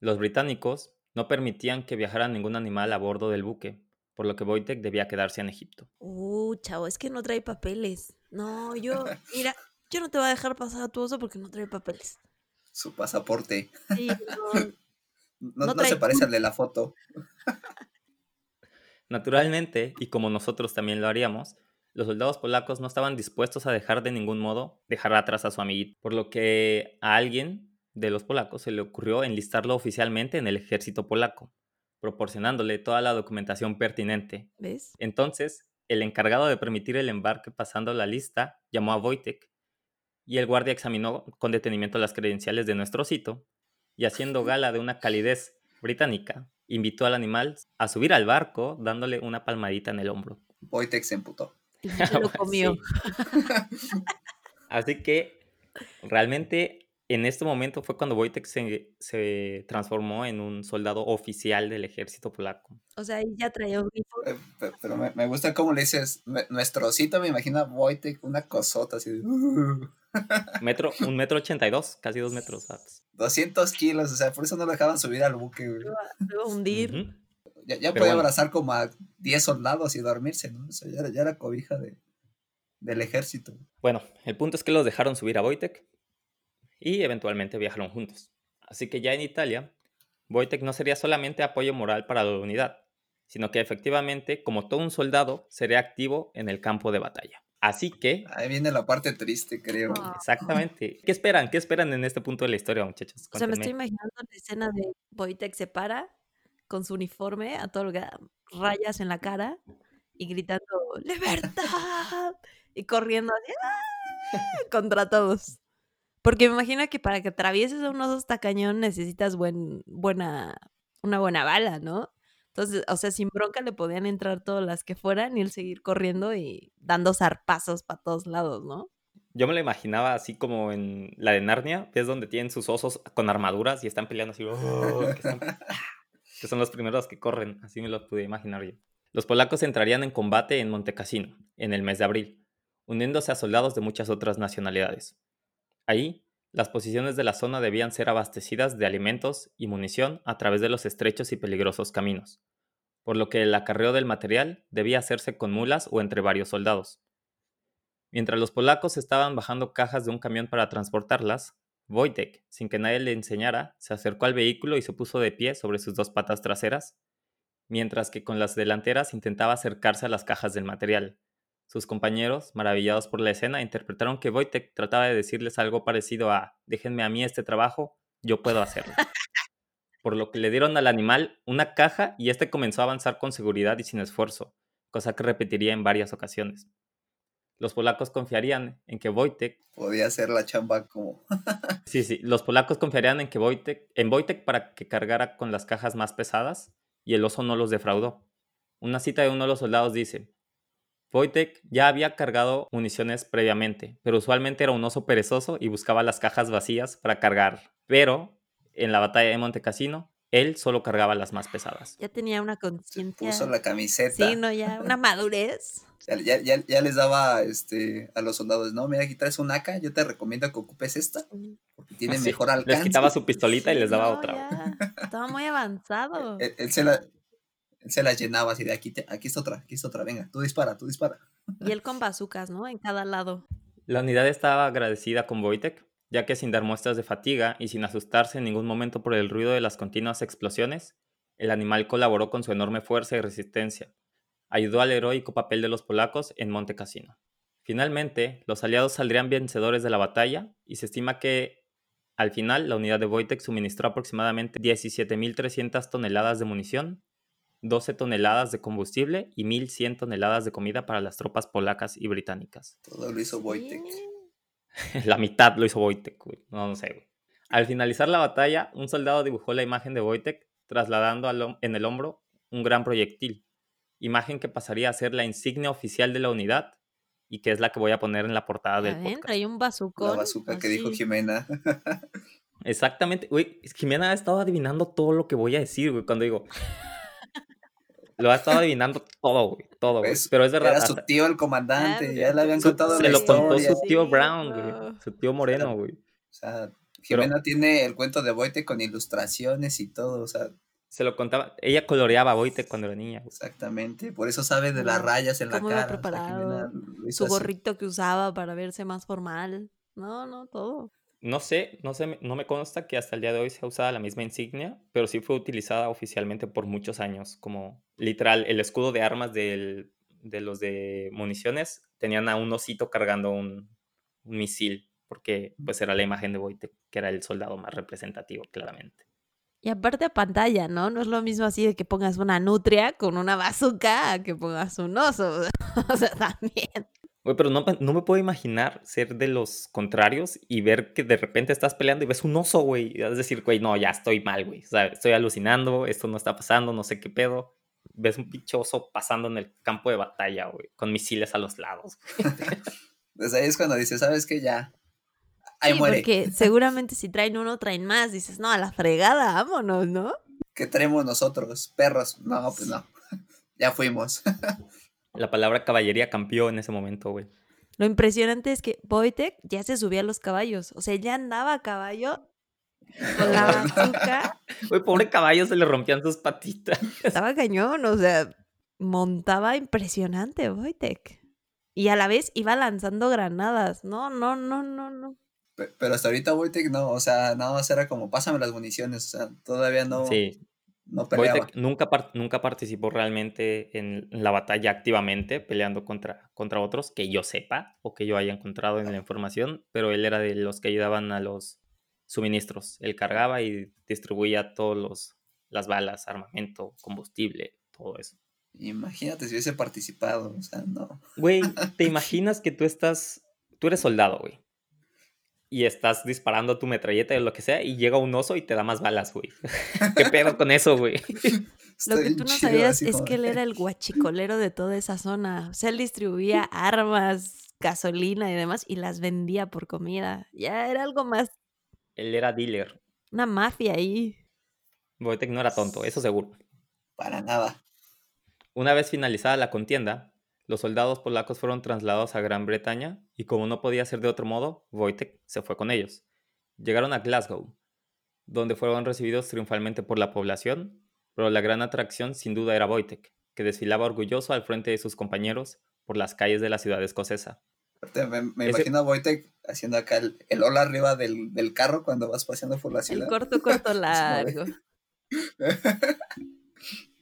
S2: Los británicos no permitían que viajara ningún animal a bordo del buque, por lo que Wojtek debía quedarse en Egipto.
S3: Uh, chavo, es que no trae papeles. No, yo, mira, yo no te voy a dejar pasar a tu oso porque no trae papeles.
S4: Su pasaporte.
S3: Sí, no,
S4: No,
S3: No
S4: no
S3: trae
S4: se parece al de la foto.
S2: Naturalmente, y como nosotros también lo haríamos, los soldados polacos no estaban dispuestos a dejar de ningún modo dejar atrás a su amiguito, por lo que a alguien de los polacos se le ocurrió enlistarlo oficialmente en el ejército polaco, proporcionándole toda la documentación pertinente.
S3: ¿ves?
S2: Entonces, el encargado de permitir el embarque pasando la lista llamó a Wojtek y el guardia examinó con detenimiento las credenciales de nuestro osito y haciendo gala de una calidez británica, invitó al animal a subir al barco dándole una palmadita en el hombro.
S4: Wojtek se emputó.
S3: Y se lo comió.
S2: Sí. Así que realmente en este momento fue cuando Wojtek se, se transformó en un soldado oficial del ejército polaco.
S3: O sea, ahí ya traía un.
S4: Eh, pe- Pero me, me gusta cómo le dices, "Nue- nuestro osito me imagina Wojtek, una cosota así de "Uh".
S2: Metro, un metro ochenta y dos, casi dos metros. ¿sabes?
S4: 200 kilos, o sea, por eso no lo dejaban subir al buque, güey.
S3: Lo lo a hundir.
S2: Ujú.
S4: Ya, ya podía
S2: bueno.
S4: abrazar como a 10 soldados y dormirse, ¿no? O sea, ya, era- ya era cobija de, del ejército.
S2: Bueno, el punto es que los dejaron subir a Wojtek y eventualmente viajaron juntos. Así que ya en Italia, Wojtek no sería solamente apoyo moral para la unidad, sino que efectivamente, como todo un soldado, sería activo en el campo de batalla. Así que,
S4: Ahí viene la parte triste, creo.
S3: Ah.
S2: exactamente, ¿qué esperan? ¿Qué esperan en este punto de la historia, muchachos?
S3: O sea, me estoy imaginando la escena de Wojtek se para con su uniforme a todo lo que da, rayas en la cara y gritando ¡Libertad! y corriendo así ¡ah! contra todos. Porque me imagino que para que atravieses a un oso hasta cañón necesitas buen, buena, una buena bala, ¿no? Entonces, o sea, sin bronca le podían entrar todas las que fueran y él seguir corriendo y dando zarpazos para todos lados, ¿no?
S2: Yo me lo imaginaba así como en la de Narnia, que es donde tienen sus osos con armaduras y están peleando así, "Oh", que, están- son los primeros que corren, así me lo pude imaginar yo. Los polacos entrarían en combate en Montecassino, en el mes de abril, uniéndose a soldados de muchas otras nacionalidades. Ahí, las posiciones de la zona debían ser abastecidas de alimentos y munición a través de los estrechos y peligrosos caminos, por lo que el acarreo del material debía hacerse con mulas o entre varios soldados. Mientras los polacos estaban bajando cajas de un camión para transportarlas, Wojtek, sin que nadie le enseñara, se acercó al vehículo y se puso de pie sobre sus dos patas traseras, mientras que con las delanteras intentaba acercarse a las cajas del material. Sus compañeros, maravillados por la escena, interpretaron que Wojtek trataba de decirles algo parecido a déjenme a mí este trabajo, yo puedo hacerlo. Por lo que le dieron al animal una caja y este comenzó a avanzar con seguridad y sin esfuerzo, cosa que repetiría en varias ocasiones. Los polacos confiarían en que Wojtek
S4: Podía hacer la chamba como.
S2: Sí, sí. Los polacos confiarían en que Wojtek, en Wojtek para que cargara con las cajas más pesadas y el oso no los defraudó. Una cita de uno de los soldados dice: Wojtek ya había cargado municiones previamente, pero usualmente era un oso perezoso y buscaba las cajas vacías para cargar. Pero en la batalla de Montecassino, él solo cargaba las más pesadas.
S3: Ya tenía una conciencia.
S4: Puso la camiseta.
S3: Sí, no, ya una madurez.
S4: Ya, ya- ya- ya les daba este, a los soldados, no, mira, aquí traes un AK, yo te recomiendo que ocupes esta, porque tiene
S2: Sí,
S4: mejor alcance.
S2: Les quitaba su pistolita y les daba
S3: no,
S2: otra.
S3: ya, Estaba muy avanzado.
S4: Él, él se la, él se las llenaba así de aquí, te- aquí está otra, aquí está otra, venga, tú dispara, tú dispara.
S3: Y él con bazucas, ¿no? En cada lado.
S2: La unidad estaba agradecida con Wojtek, ya que sin dar muestras de fatiga y sin asustarse en ningún momento por el ruido de las continuas explosiones, el animal colaboró con su enorme fuerza y resistencia. Ayudó al heroico papel de los polacos en Monte Cassino. Finalmente, los aliados saldrían vencedores de la batalla y se estima que al final la unidad de Wojtek suministró aproximadamente 17.300 toneladas de munición, 12 toneladas de combustible y 1.100 toneladas de comida para las tropas polacas y británicas.
S4: Todo lo hizo Wojtek.
S2: La mitad lo hizo Wojtek, güey. No, no sé, güey. Al finalizar la batalla, un soldado dibujó la imagen de Wojtek, trasladando al en el hombro un gran proyectil. Imagen que pasaría a ser la insignia oficial de la unidad y que es la que voy a poner en la portada del
S3: ven,
S2: podcast.
S3: traía un bazucón.
S4: La bazooka que dijo. Jimena.
S2: Exactamente, güey. Jimena ha estado adivinando todo lo que voy a decir, güey, cuando digo. Lo ha estado adivinando todo, güey. Todo, güey.
S4: Pues,
S2: Pero es verdad.
S4: Era su tío el comandante, ya le habían
S2: su-
S4: contado
S2: se
S4: la
S2: lo contó su tío Brown, güey.
S3: no.
S2: Su tío Moreno, güey.
S4: O sea, Jimena tiene el cuento de Wojtek con ilustraciones y todo, o sea,
S2: Se lo contaba. Ella coloreaba a Wojtek cuando era niña. güey.
S4: exactamente. Por eso sabe de las rayas en la cara. o sea,
S3: preparado,
S4: Jimena lo hizo
S3: Su
S4: así.
S3: gorrito que usaba para verse más formal. No, no, todo.
S2: No sé, no sé, no me consta que hasta el día de hoy sea usada la misma insignia, pero sí fue utilizada oficialmente por muchos años, como literal, el escudo de armas del- de los de municiones tenían a un osito cargando un, un misil, porque pues era la imagen de Wojtek, que era el soldado más representativo, claramente.
S3: Y aparte a pantalla, ¿no? No es lo mismo así de que pongas una nutria con una bazooka a que pongas un oso. O sea, también.
S2: Güey, pero no, me- no me puedo imaginar ser de los contrarios y ver que de repente estás peleando y ves un oso, güey. A decir, güey, no, ya estoy mal, güey. O sea, estoy alucinando, esto no está pasando, no sé qué pedo. Ves un pinche oso pasando en el campo de batalla, güey, con misiles a los lados.
S4: Desde ahí es cuando dice, ¿sabes qué? Ya. Ahí
S3: Sí,
S4: muere.
S3: porque seguramente si traen uno, traen más. Dices, no, a la fregada, vámonos, ¿no?
S4: ¿Qué traemos nosotros? Perros. No, pues no. ya fuimos.
S2: La palabra caballería cambió en ese momento, güey.
S3: Lo impresionante es que Wojtek ya se subía a los caballos. O sea, ya andaba a caballo con la bazooka.
S2: Güey, pobre caballo, se le rompían sus patitas.
S3: Estaba cañón, o sea, montaba impresionante Wojtek. Y a la vez iba lanzando granadas. No, no, no, no, no.
S4: Pe- Pero hasta ahorita Wojtek no, o sea, nada más era como, pásame las municiones, o sea, todavía no,
S2: Sí,
S4: no peleaba.
S2: Nunca, nunca participó realmente en la batalla activamente, peleando contra, contra otros, que yo sepa o que yo haya encontrado en la información, pero él era de los que ayudaban a los suministros. Él cargaba y distribuía todos los las balas, armamento, combustible, todo eso.
S4: Imagínate si hubiese participado, o sea, no.
S2: Güey, ¿te imaginas que tú estás, tú eres soldado, güey? Y estás disparando tu metralleta o lo que sea y llega un oso y te da más balas, güey. ¿Qué pedo con eso, güey?
S3: Lo que tú no sabías es
S4: como
S3: que él era el guachicolero de toda esa zona. O sea, él distribuía armas, gasolina y demás y las vendía por comida. Ya era algo más,
S2: Él era dealer.
S3: una mafia ahí.
S2: Wojtek no era tonto, eso seguro.
S4: Para nada.
S2: Una vez finalizada la contienda, los soldados polacos fueron trasladados a Gran Bretaña y como no podía ser de otro modo, Wojtek se fue con ellos. Llegaron a Glasgow, donde fueron recibidos triunfalmente por la población, pero la gran atracción sin duda era Wojtek, que desfilaba orgulloso al frente de sus compañeros por las calles de la ciudad escocesa.
S4: Me, me
S2: Ese-
S4: imagino a Wojtek haciendo acá el, el hola arriba del, del carro cuando vas paseando por la
S3: El
S4: ciudad.
S3: corto, corto, largo.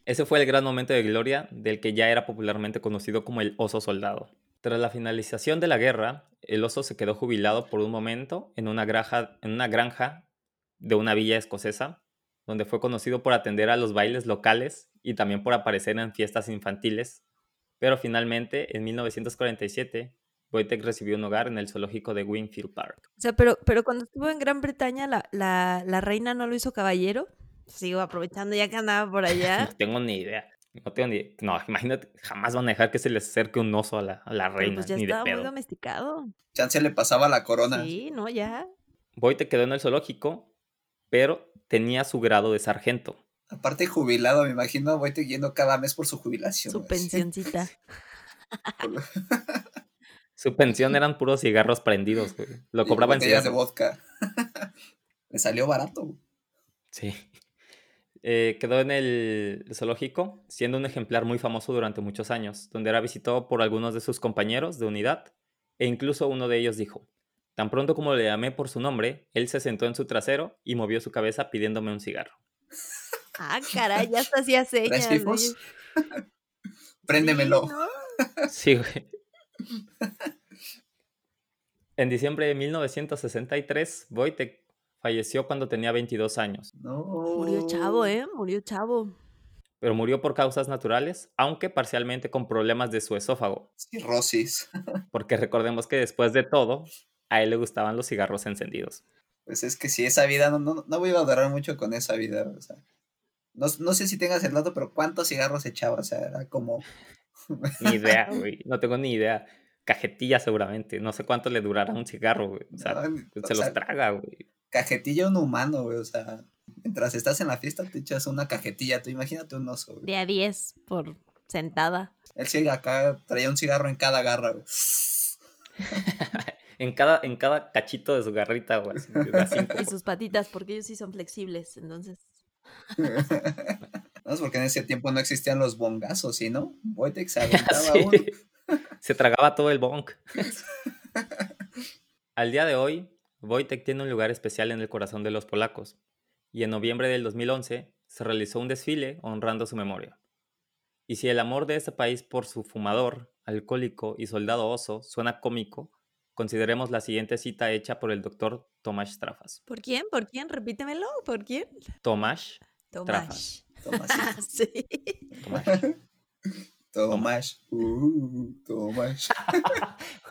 S2: Ese fue el gran momento de gloria del que ya era popularmente conocido como el oso soldado. Tras la finalización de la guerra, el oso se quedó jubilado por un momento en una granja, en una granja de una villa escocesa, donde fue conocido por atender a los bailes locales y también por aparecer en fiestas infantiles. Pero finalmente, en 1947, Wojtek recibió un hogar en el zoológico de Wingfield Park.
S3: O sea, pero, pero cuando estuvo en Gran Bretaña, la, la, la reina no lo hizo caballero. Sigo aprovechando ya que andaba por allá.
S2: No tengo ni idea. No tengo ni No, imagínate, jamás van a dejar que se les acerque un oso a la, a la reina,
S3: pues ya
S2: ni de
S3: estaba muy
S2: pedo.
S3: domesticado.
S4: Chance le pasaba la corona.
S3: Sí, no, ya.
S2: Wojtek quedó en el zoológico, pero tenía su grado de sargento.
S4: Aparte jubilado, me imagino, voy yendo cada mes por su jubilación.
S3: Su
S4: así.
S3: pensioncita.
S2: Su pensión eran puros cigarros prendidos, güey. Lo
S4: y
S2: cobraba en
S4: de vodka. Le salió barato. güey.
S2: Sí. Eh, quedó en el zoológico, siendo un ejemplar muy famoso durante muchos años, donde era visitado por algunos de sus compañeros de unidad, e incluso uno de ellos dijo, tan pronto como le llamé por su nombre, él se sentó en su trasero y movió su cabeza pidiéndome un cigarro.
S3: Ah, caray, ya hasta hacía señas.
S4: Préndemelo.
S3: Sí, ¿no?
S2: Sí, güey. En diciembre de 1963, Wojtek falleció cuando tenía 22 años,
S4: No.
S3: Murió chavo, ¿eh? Murió chavo.
S2: pero murió por causas naturales, aunque parcialmente con problemas de su esófago,
S4: Cirrosis.
S2: porque recordemos que después de todo, a él le gustaban los cigarros encendidos.
S4: Pues es que si esa vida, no, no, no voy a durar mucho con esa vida. O sea, no, no sé si tengas el dato, pero ¿cuántos cigarros echaba? O sea, era como.
S2: Ni idea, güey, no tengo ni idea. Cajetilla seguramente, no sé cuánto le durará un cigarro, güey. O sea,
S4: no,
S2: se
S4: o
S2: los
S4: sea,
S2: traga, güey.
S4: Cajetilla un humano, güey. O sea, mientras estás en la fiesta te echas una cajetilla. Tú imagínate un oso, güey.
S3: De a 10 por sentada.
S4: Él sí acá traía un cigarro en cada garra, güey.
S2: En cada, en cada cachito de su garrita, güey.
S3: Y sus patitas, porque ellos sí son flexibles. Entonces,
S4: No es porque en ese tiempo no existían los bongazos, ¿sí, no? Wojtek se aventaba
S2: Sí.
S4: uno.
S2: Se tragaba todo el bonk. Al día de hoy, Wojtek tiene un lugar especial en el corazón de los polacos, y en noviembre del 2011 se realizó un desfile honrando su memoria. Y si el amor de este país por su fumador, alcohólico y soldado oso suena cómico, consideremos la siguiente cita hecha por el doctor Tomasz Strafas.
S3: ¿por quién? ¿Por quién? Repítemelo. ¿Por quién?
S2: Tomasz,
S3: Tomás.
S4: Tomasito.
S3: sí.
S2: Tomasz.
S4: Tomás. Uh, Tomás.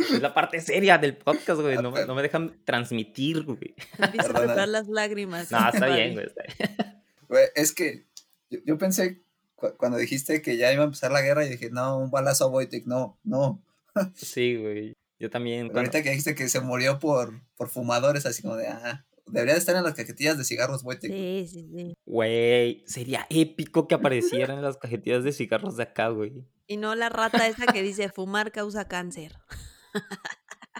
S2: Es la parte seria del podcast, güey. No, me- no me dejan transmitir, güey.
S3: Brotar las lágrimas.
S2: No, está bien, güey. está bien.
S4: Güey, es que yo, yo pensé cu- cuando dijiste que ya iba a empezar la guerra y dije, no, un balazo a Wojtek, no, no.
S2: Sí, güey. Yo también.
S4: Pero
S2: cuando-
S4: ahorita que dijiste que se murió por, por fumadores, así como de, ah, debería de estar en las cajetillas de cigarros Wojtek.
S3: Sí, sí, sí.
S2: Güey, sería épico que aparecieran en las cajetillas de cigarros de acá, güey.
S3: Y no la rata esa que dice fumar causa cáncer.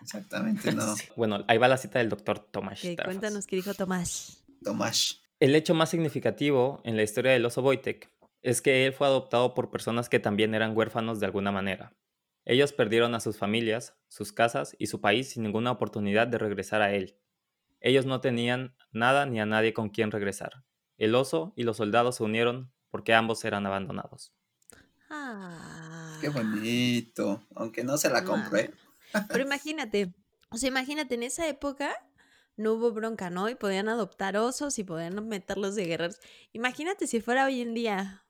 S4: Exactamente, no.
S2: Sí. Bueno, ahí va la cita del doctor Tomás.
S3: Cuéntanos qué dijo Tomás.
S4: Tomás.
S2: El hecho más significativo en la historia del oso Wojtek es que él fue adoptado por personas que también eran huérfanos de alguna manera. Ellos perdieron a sus familias, sus casas y su país sin ninguna oportunidad de regresar a él. Ellos no tenían nada ni a nadie con quien regresar. El oso y los soldados se unieron porque ambos eran abandonados.
S3: Ah.
S4: Qué bonito. Aunque no se la
S3: Ah. Pero imagínate, o sea, imagínate, en esa época no hubo bronca, ¿no? Y podían adoptar osos y podían meterlos de guerreros. Imagínate si fuera hoy en día,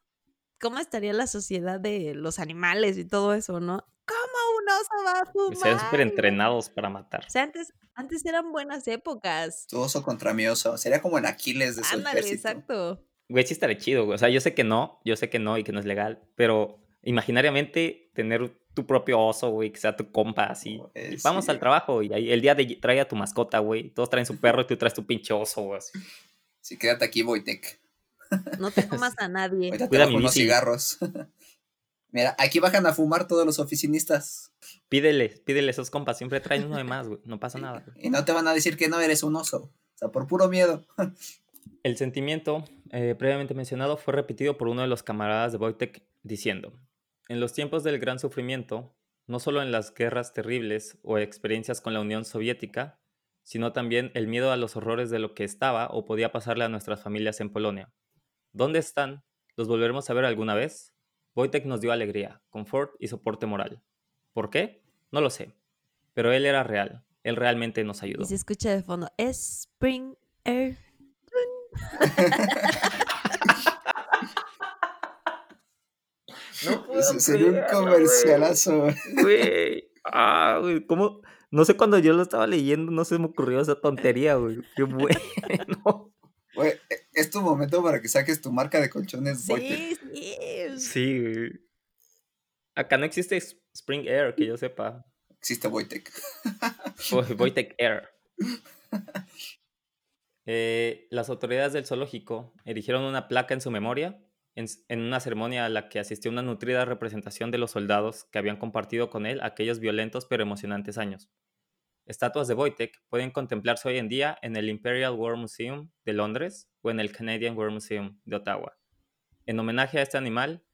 S3: ¿cómo estaría la sociedad de los animales y todo eso, no? ¿Cómo un oso va a fumar?
S2: Sean súper entrenados para matar.
S3: O sea, antes, antes eran buenas épocas.
S4: Tu oso contra mi oso. Sería como el Aquiles de su
S3: Ándale,
S4: ejército.
S3: exacto.
S2: Güey, sí estaría chido, güey. O sea, yo sé que no, yo sé que no y que no es legal, pero imaginariamente tener tu propio oso, güey, que sea tu compa, así.
S4: Güey,
S2: y vamos
S4: sí.
S2: al trabajo y ahí el día de trae a tu mascota, güey. Todos traen su perro y tú traes tu pinche oso, güey. así.
S4: Sí, quédate aquí, Wojtek.
S3: No te comas a nadie.
S4: Te
S2: Cuida mi
S4: unos cigarros. Mira, aquí bajan a fumar todos los oficinistas.
S2: Pídele, pídele esos compas, siempre traen uno de más, güey. No pasa nada.
S4: Y no te van a decir que no eres un oso. O sea, por puro miedo.
S2: El sentimiento eh, previamente mencionado fue repetido por uno de los camaradas de Wojtek diciendo, en los tiempos del gran sufrimiento, no solo en las guerras terribles o experiencias con la Unión Soviética, sino también el miedo a los horrores de lo que estaba o podía pasarle a nuestras familias en Polonia. ¿Dónde están? ¿Los volveremos a ver alguna vez? Wojtek nos dio alegría, confort y soporte moral. ¿Por qué? No lo sé. Pero él era real. Él realmente nos ayudó.
S3: Y se escucha de fondo, Spring Air.
S2: No puedo
S4: Sería un comercialazo. güey.
S2: Güey. Ah, güey. ¿Cómo? No sé cuando yo lo estaba leyendo, no se me ocurrió esa tontería, güey. Qué bueno.
S4: Güey, e- es tu momento para que saques tu marca de colchones.
S3: Sí, sí.
S2: Sí, güey. Acá no existe Spring Air, que yo sepa.
S4: Existe.
S2: O Wojtek Air. Eh, las autoridades del zoológico erigieron una placa en su memoria en, una ceremonia a la que asistió una nutrida representación de los soldados que habían compartido con él aquellos violentos pero emocionantes años. Estatuas de Wojtek pueden contemplarse hoy en día en el Imperial War Museum de Londres o en el Canadian War Museum de Ottawa, en homenaje a este animal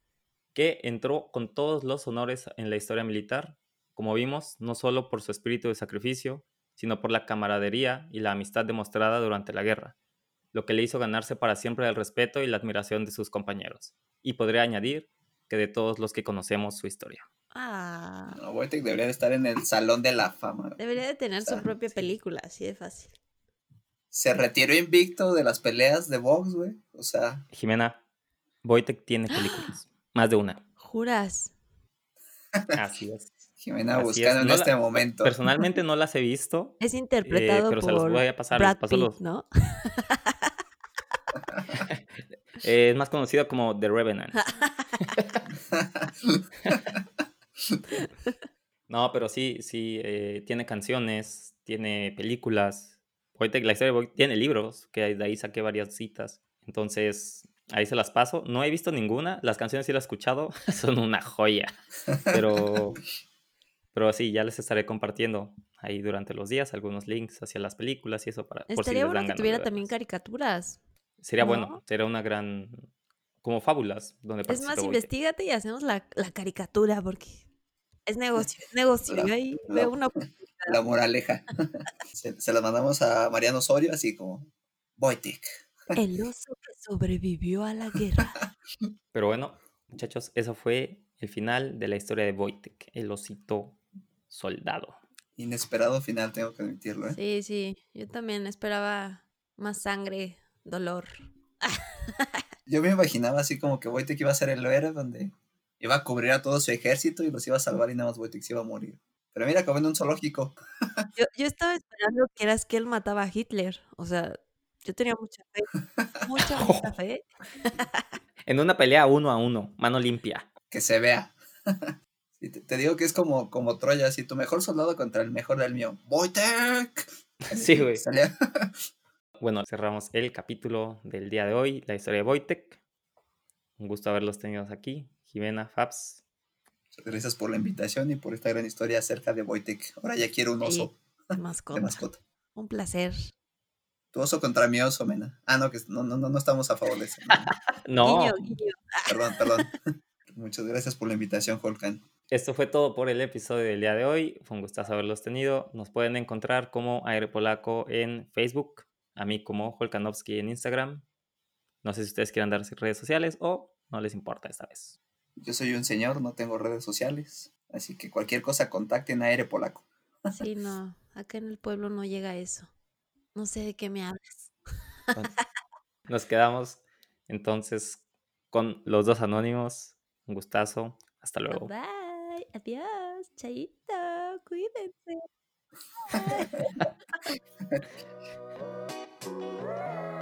S2: que entró con todos los honores en la historia militar, como vimos, no solo por su espíritu de sacrificio, sino por la camaradería y la amistad demostrada durante la guerra, lo que le hizo ganarse para siempre el respeto y la admiración de sus compañeros. Y podría añadir que de todos los que conocemos su historia.
S3: Ah,
S4: No, Wojtek debería de estar en el Salón de la Fama.
S3: debería de tener su propia
S4: sí.
S3: película, así de fácil.
S4: Se retiró invicto de las peleas de box, güey. O sea,
S2: Jimena, Wojtek tiene películas, más de una.
S3: ¿Juras?
S2: Así es.
S4: Jimena
S2: Así
S4: buscando
S2: es.
S4: en
S2: la-
S4: este momento.
S2: Personalmente no las he visto,
S3: Es
S2: eh,
S3: interpretado
S2: pero se los
S3: por
S2: voy a pasar.
S3: Brad
S2: paso
S3: Pitt,
S2: los-
S3: ¿no?
S2: eh, es más conocido como The Revenant. No, pero sí, sí, eh, tiene canciones, tiene películas. La historia de Wojtek tiene libros, que de ahí saqué varias citas. Entonces, ahí se las paso. No he visto ninguna, las canciones sí las he escuchado, son una joya. Pero, pero sí, ya les estaré compartiendo ahí durante los días algunos links hacia las películas y eso para por si
S3: Estaría
S2: les
S3: bueno
S2: dan
S3: que tuviera también caricaturas.
S2: Sería
S3: ¿no?
S2: bueno, sería una gran... como fábulas donde
S3: Es más, investigate y hacemos la, la caricatura porque es negocio, es negocio.
S4: La-
S3: ahí
S4: la-
S3: veo una...
S4: La moraleja. se, se las mandamos a Mariano Osorio, así como Wojtek.
S3: El oso que sobrevivió a la guerra.
S2: Pero bueno, muchachos, eso fue el final de la historia de Wojtek, el osito soldado.
S4: Inesperado final, tengo que admitirlo, ¿eh?
S3: Sí, sí. Yo también esperaba más sangre, dolor.
S4: Yo me imaginaba así como que Wojtek iba a ser el héroe donde iba a cubrir a todo su ejército y los iba a salvar y nada más Wojtek se iba a morir. Pero mira, acabó en un zoológico.
S3: Yo, yo estaba esperando que eras que él mataba a Hitler. O sea, yo tenía mucha fe. Mucha, mucha fe.
S2: En una pelea uno a uno, mano limpia.
S4: Que se vea. Te, te digo que es como, como Troya, así tu mejor soldado contra el mejor del mío. ¡Wojtek!
S2: Sí, güey.
S4: Salía-
S2: Bueno, cerramos el capítulo del día de hoy, la historia de Wojtek. Un gusto haberlos tenido aquí. Jimena, Fabs.
S4: Gracias por la invitación y por esta gran historia acerca de Wojtek. Ahora ya quiero un oso
S3: De
S4: de
S3: mascota.
S4: mascota.
S3: Un placer.
S4: Tu oso contra mi oso, Mena. Ah, no, que no, no, no, no estamos a favor de eso.
S2: No,
S3: Guiño, guiño.
S4: Perdón, perdón. Muchas gracias por la invitación, Holkan.
S2: esto fue todo por el episodio del día de hoy. Fue un gustazo haberlos tenido. Nos pueden encontrar como Aire Polaco en Facebook, a mí como Holkanowski en Instagram. No sé si ustedes quieran dar sus redes sociales o no les importa esta vez.
S4: Yo soy un señor, no tengo redes sociales. Así que cualquier cosa contacten a Aire Polaco.
S3: Sí, no. Acá en el pueblo no llega eso. No sé de qué me hablas.
S2: Nos quedamos entonces con los dos anónimos. Un gustazo. Hasta luego.
S3: Bye. Adiós. Chaito. Cuídense. Bye. Woo!